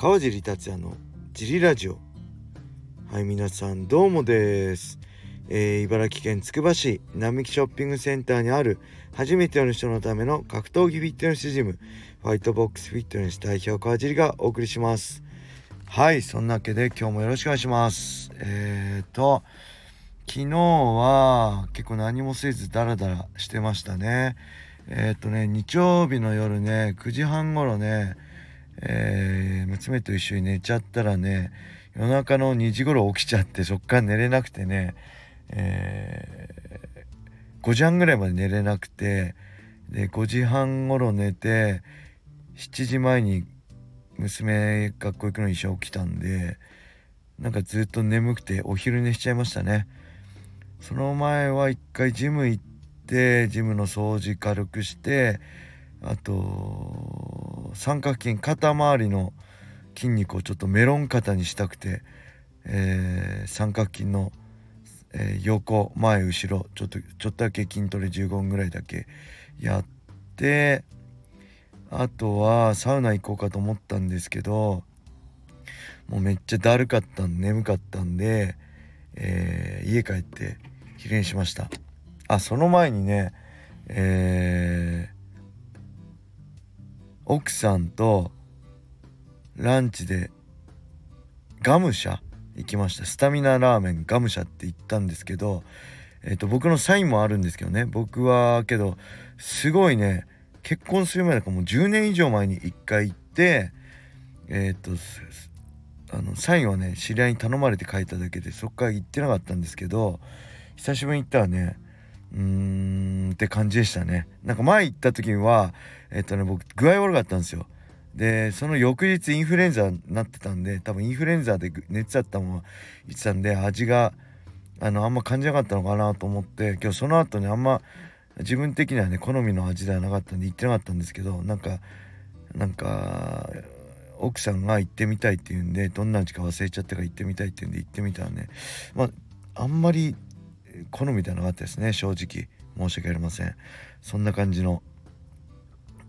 川尻達也のジリラジオ。はい皆さんどうもです、えー、茨城県つくば市並木ショッピングセンターにある初めての人のための格闘技フィットネスジムファイトボックスフィットネス代表川尻がお送りします。はいそんなわけで今日もよろしくお願いします。えーと昨日は結構何もせずダラダラしてましたねえっ、とね日曜日の夜ね9時半頃ねえー、娘と一緒に寝ちゃったらね夜中の2時頃起きちゃってそっから寝れなくてね、えー、5時半ぐらいまで寝れなくてで5時半頃寝て7時前に娘学校行くのに一緒起きたんでなんかずっと眠くてお昼寝しちゃいましたね。その前は一回ジム行ってジムの掃除軽くしてあと三角筋肩周りの筋肉をちょっとメロン肩にしたくて、えー、三角筋の、えー、横前後ろちょっとちょっとだけ筋トレ15分ぐらいだけやってあとはサウナ行こうかと思ったんですけどもうめっちゃだるかったん眠かったんで、えー、家帰って昼寝しました。あその前にねえー奥さんとランチでガムシャ行きました。スタミナラーメンガムシャって言ったんですけど、えーと、僕のサインもあるんですけどね。僕はけどすごいね結婚する前だからもう10年以上前に1回行ってえっ、ー、とあのサインはね知り合いに頼まれて書いただけでそっから行ってなかったんですけど久しぶりに行ったらねうんって感じでしたね。なんか前行った時はえっとね僕具合悪かったんですよ。でその翌日インフルエンザになってたんで多分インフルエンザで熱あったまま言ってたんで味があのあんま感じなかったのかなと思って今日その後にあんま自分的にはね好みの味ではなかったんで行ってなかったんですけどなんかなんか奥さんが行ってみたいって言うんでどんな味か忘れちゃったから行ってみたいって言うんで行ってみたらねまああんまり好みではなかったですね正直申し訳ありません。そんな感じの、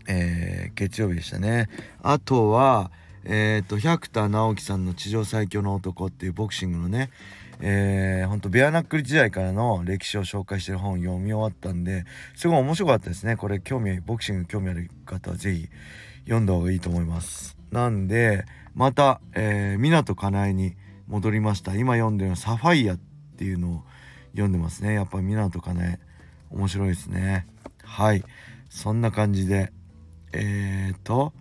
えー、月曜日でしたね。あとはえっ、ー、と百田直樹さんの「地上最強の男」っていうボクシングのねえー、ほんとベアナックル時代からの歴史を紹介してる本読み終わったんですごい面白かったですね。これ興味ボクシング興味ある方は是非読んだ方がいいと思います。なんでまた、えー、湊かなえに戻りました。今読んでるのは「サファイア」っていうのを読んでますね。やっぱ湊かね。面白いですね。はい。そんな感じで。えーと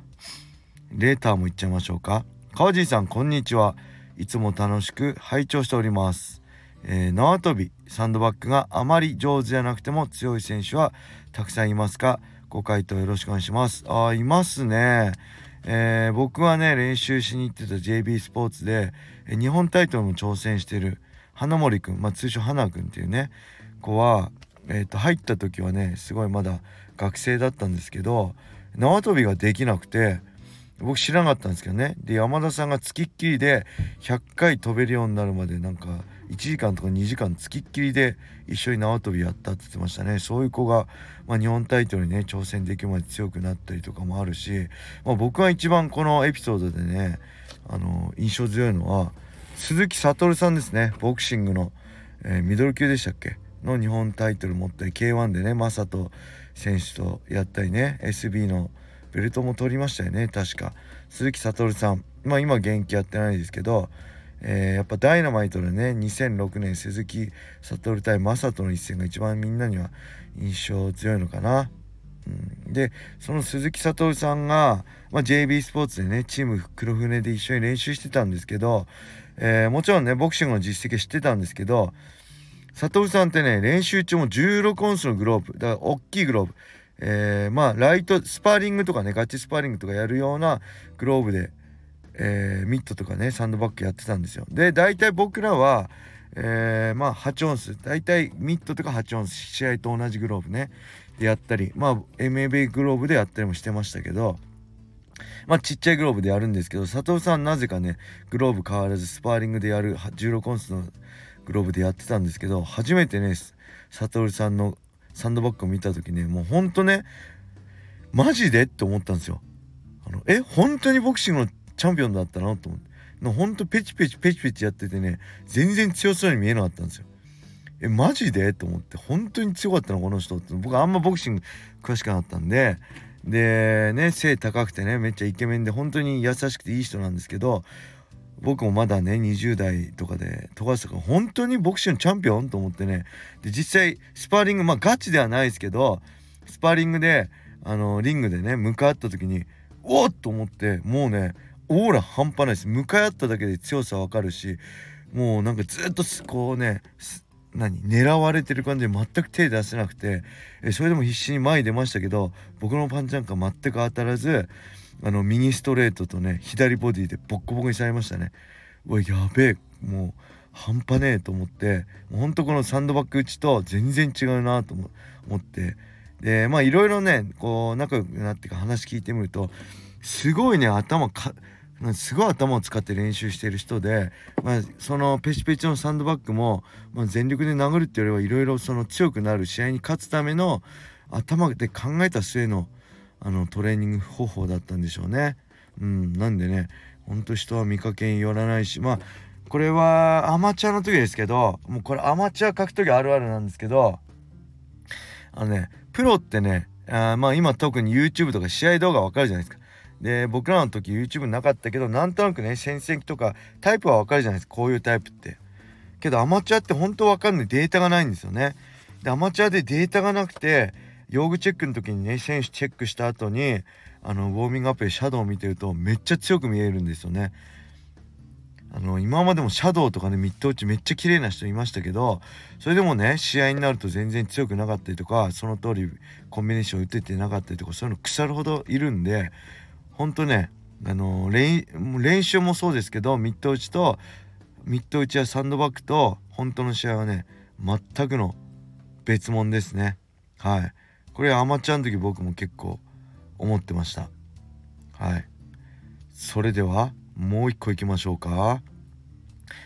レーターもいっちゃいましょうか。川尻さんこんにちは。いつも楽しく拝聴しております。えー、縄跳びサンドバッグがあまり上手じゃなくても強い選手はたくさんいますか？ご回答よろしくお願いします。あいますね。えー、僕はね練習しに行ってた JB スポーツで、え日本タイトルも挑戦してる花森くん、まあ、通称花くんっていうね子は、えー、と入った時はねすごいまだ学生だったんですけど縄跳びができなくて僕知らなかったんですけどね。で山田さんがつきっきりで100回飛べるようになるまでなんか1時間とか2時間つきっきりで一緒に縄跳びやったって言ってましたね。そういう子が、まあ、日本タイトルにね挑戦できるまで強くなったりとかもあるし、まあ、僕が一番このエピソードでねあの印象強いのは鈴木悟さんですね。ボクシングの、えー、ミドル級でしたっけ？の日本タイトル持ったり K1 でね正人選手とやったりね SB のベルトも取りましたよね。確か。鈴木悟さん。まあ今現役やってないですけど、えー、やっぱダイナマイトでね2006年鈴木悟対正人の一戦が一番みんなには印象強いのかな。うん、でその鈴木悟さんが、まあ、JB スポーツでねチーム黒船で一緒に練習してたんですけどえー、もちろんねボクシングの実績知ってたんですけど悟さんってね練習中も16オンスのグローブだから大きいグローブ、えー、まあライトスパーリングとかねガチスパーリングとかやるようなグローブで、えー、ミットとかねサンドバッグやってたんですよ。で大体僕らはえー、まあ8オンス。大体ミットとか8オンス。試合と同じグローブね。でやったりまあ MAB グローブでやったりもしてましたけど。まあちっちゃいグローブでやるんですけど佐藤さんなぜかねグローブ変わらずスパーリングでやる16オンスのグローブでやってたんですけど初めてね佐藤さんのサンドバッグを見た時ねもうほんとねマジでって思ったんですよ。あのえ本当にボクシングのチャンピオンだったなと思って。ほんとペチペチペチペチやっててね全然強そうに見えなかったんですよ。えマジで？と思って。本当に強かったのこの人って。僕あんまボクシング詳しくなかったんででね背高くてねめっちゃイケメンで本当に優しくていい人なんですけど僕もまだね20代とかで富樫とか本当にボクシングチャンピオンと思ってねで実際スパーリングまあガチではないですけどスパーリングであのリングでね向かい合った時におっと思ってもうねオーラ半端ないです。向かい合っただけで強さわかるしもうなんかずっとこうね何狙われてる感じで全く手出せなくてえそれでも必死に前に出ましたけど僕のパンチなんか全く当たらずあの右ストレートとね左ボディでボッコボコにされましたね。うわやべえもう半端ねえと思ってほんとこのサンドバッグ打ちと全然違うなと思って。でまあいろいろねこう仲良くなってか話聞いてみるとすごいね頭かすごい頭を使って練習してる人で、まあ、そのペチペチのサンドバッグも、まあ、全力で殴るっていうよりはいろいろその強くなる試合に勝つための頭で考えた末のあのトレーニング方法だったんでしょうね。うん、なんでねほんと人は見かけによらないしまあこれはアマチュアの時ですけどもうこれアマチュア格闘技あるあるなんですけどあのねプロってねあまあ今特に YouTube とか試合動画わかるじゃないですか。で僕らの時 YouTube なかったけどなんとなくね戦績とかタイプはわかるじゃないですかこういうタイプって。けどアマチュアって本当わかんないデータがないんですよね。でアマチュアでデータがなくて用具チェックの時にね選手チェックした後にあのウォーミングアップでシャドウを見てるとめっちゃ強く見えるんですよね。あの今までもシャドウとかねミッド打ちめっちゃ綺麗な人いましたけどそれでもね試合になると全然強くなかったりとかその通りコンビネーション打ててなかったりとかそういうの腐るほどいるんでほんとねあの練習もそうですけどミッド打ちとミッド打ちやサンドバッグと本当の試合はね全くの別物ですね。はい。これアマチュアの時僕も結構思ってました。はい。それではもう一個いきましょうか。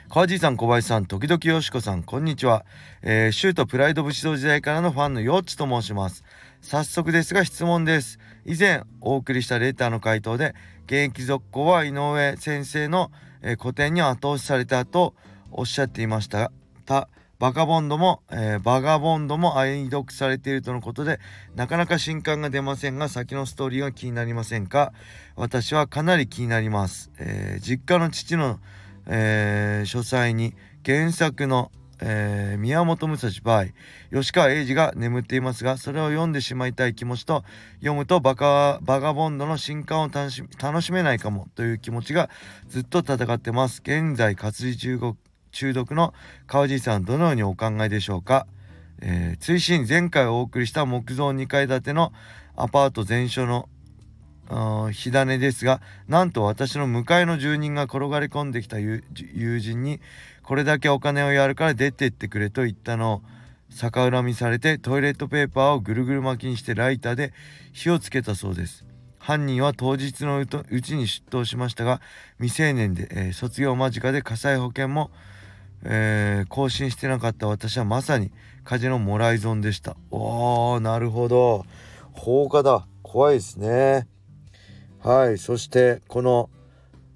川地さん小林さん時々よしこさんこんにちは、えー、シュートプライド武士道時代からのファンのよっちと申します。早速ですが質問です。以前お送りしたレターの回答で現役続行は井上先生の、えー、個展に後押しされたとおっしゃっていましたたバカボンドも、えー、バガボンドも愛読されているとのことでなかなか新刊が出ませんが先のストーリーが気になりませんか？私はかなり気になります、えー、実家の父の、えー、書斎に原作の、えー、宮本武蔵 by 吉川英治が眠っていますがそれを読んでしまいたい気持ちと読むとバカバガボンドの新刊を楽し楽しめないかもという気持ちがずっと戦ってます。現在活字中国中毒の川地さんどのようにお考えでしょうか、えー、追伸前回お送りした木造2階建てのアパート全所の火種ですがなんと私の向かいの住人が転がり込んできた友人にこれだけお金をやるから出てってくれと言ったの。を逆恨みされてトイレットペーパーをぐるぐる巻きにしてライターで火をつけたそうです。犯人は当日のうちに出頭しましたが未成年で、えー、卒業間近で火災保険もえー、更新してなかった私はまさに火事のもらい損でした。おーなるほど。放火だ。怖いですね。はいそしてこの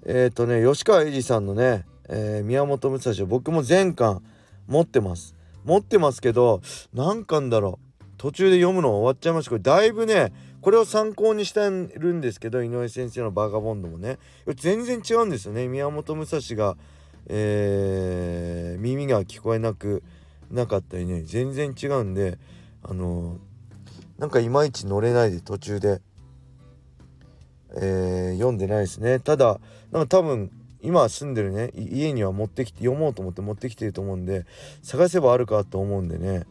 えっ、ー、とね吉川英治さんのね、えー、宮本武蔵僕も全巻持ってます。持ってますけど何巻だろう。途中で読むの終わっちゃいましたこれだいぶねこれを参考にしてるんですけど井上先生のバーガボンドもね。全然違うんですよね。宮本武蔵がえー、耳が聞こえなくなかったりね。全然違うんであのー、なんかいまいち乗れないで途中で、えー、読んでないですね。ただなんか多分今住んでるね家には持ってきて読もうと思って持ってきてると思うんで探せばあるかと思うんでね、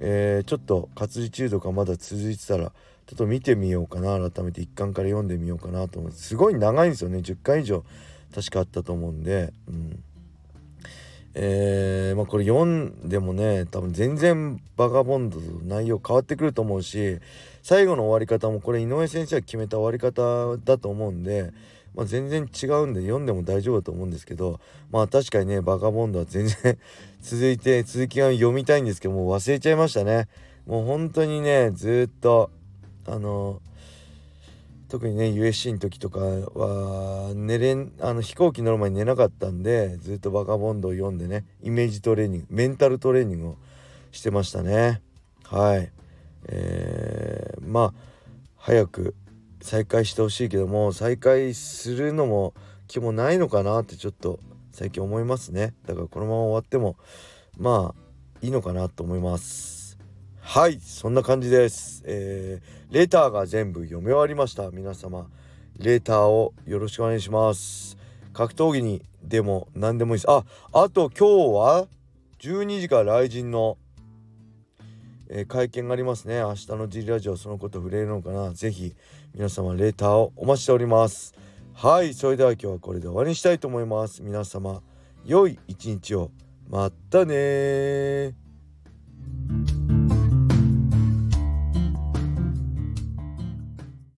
えー、ちょっと活字中毒がまだ続いてたらちょっと見てみようかな改めて一巻から読んでみようかなと思ってすごい長いんですよね。10巻以上確かあったと思うんで。うん。えー、まあこれ読んでもね多分全然バガボンド内容変わってくると思うし最後の終わり方もこれ井上先生が決めた終わり方だと思うんで、まあ、全然違うんで読んでも大丈夫だと思うんですけどまあ確かにねバガボンドは全然 続いて続きが読みたいんですけどもう忘れちゃいましたね。もう本当にねずっとあの特にね USC の時とかは寝れんあの飛行機乗る前に寝なかったんでずっとバカボンドを読んでねイメージトレーニングメンタルトレーニングをしてましたね。はい。えー、まあ早く再開してほしいけども再開するのも気もないのかなってちょっと最近思いますね。だからこのまま終わってもまあいいのかなと思います。はいそんな感じです。えー、レターが全部読み終わりました。皆様レターをよろしくお願いします。格闘技にでも何でもいいです。ああと今日は12時から来人のえー、会見がありますね。明日の G ラジオそのこと触れるのかな。ぜひ皆様レターをお待ちしております。はいそれでは今日はこれで終わりにしたいと思います。皆様良い一日を。またね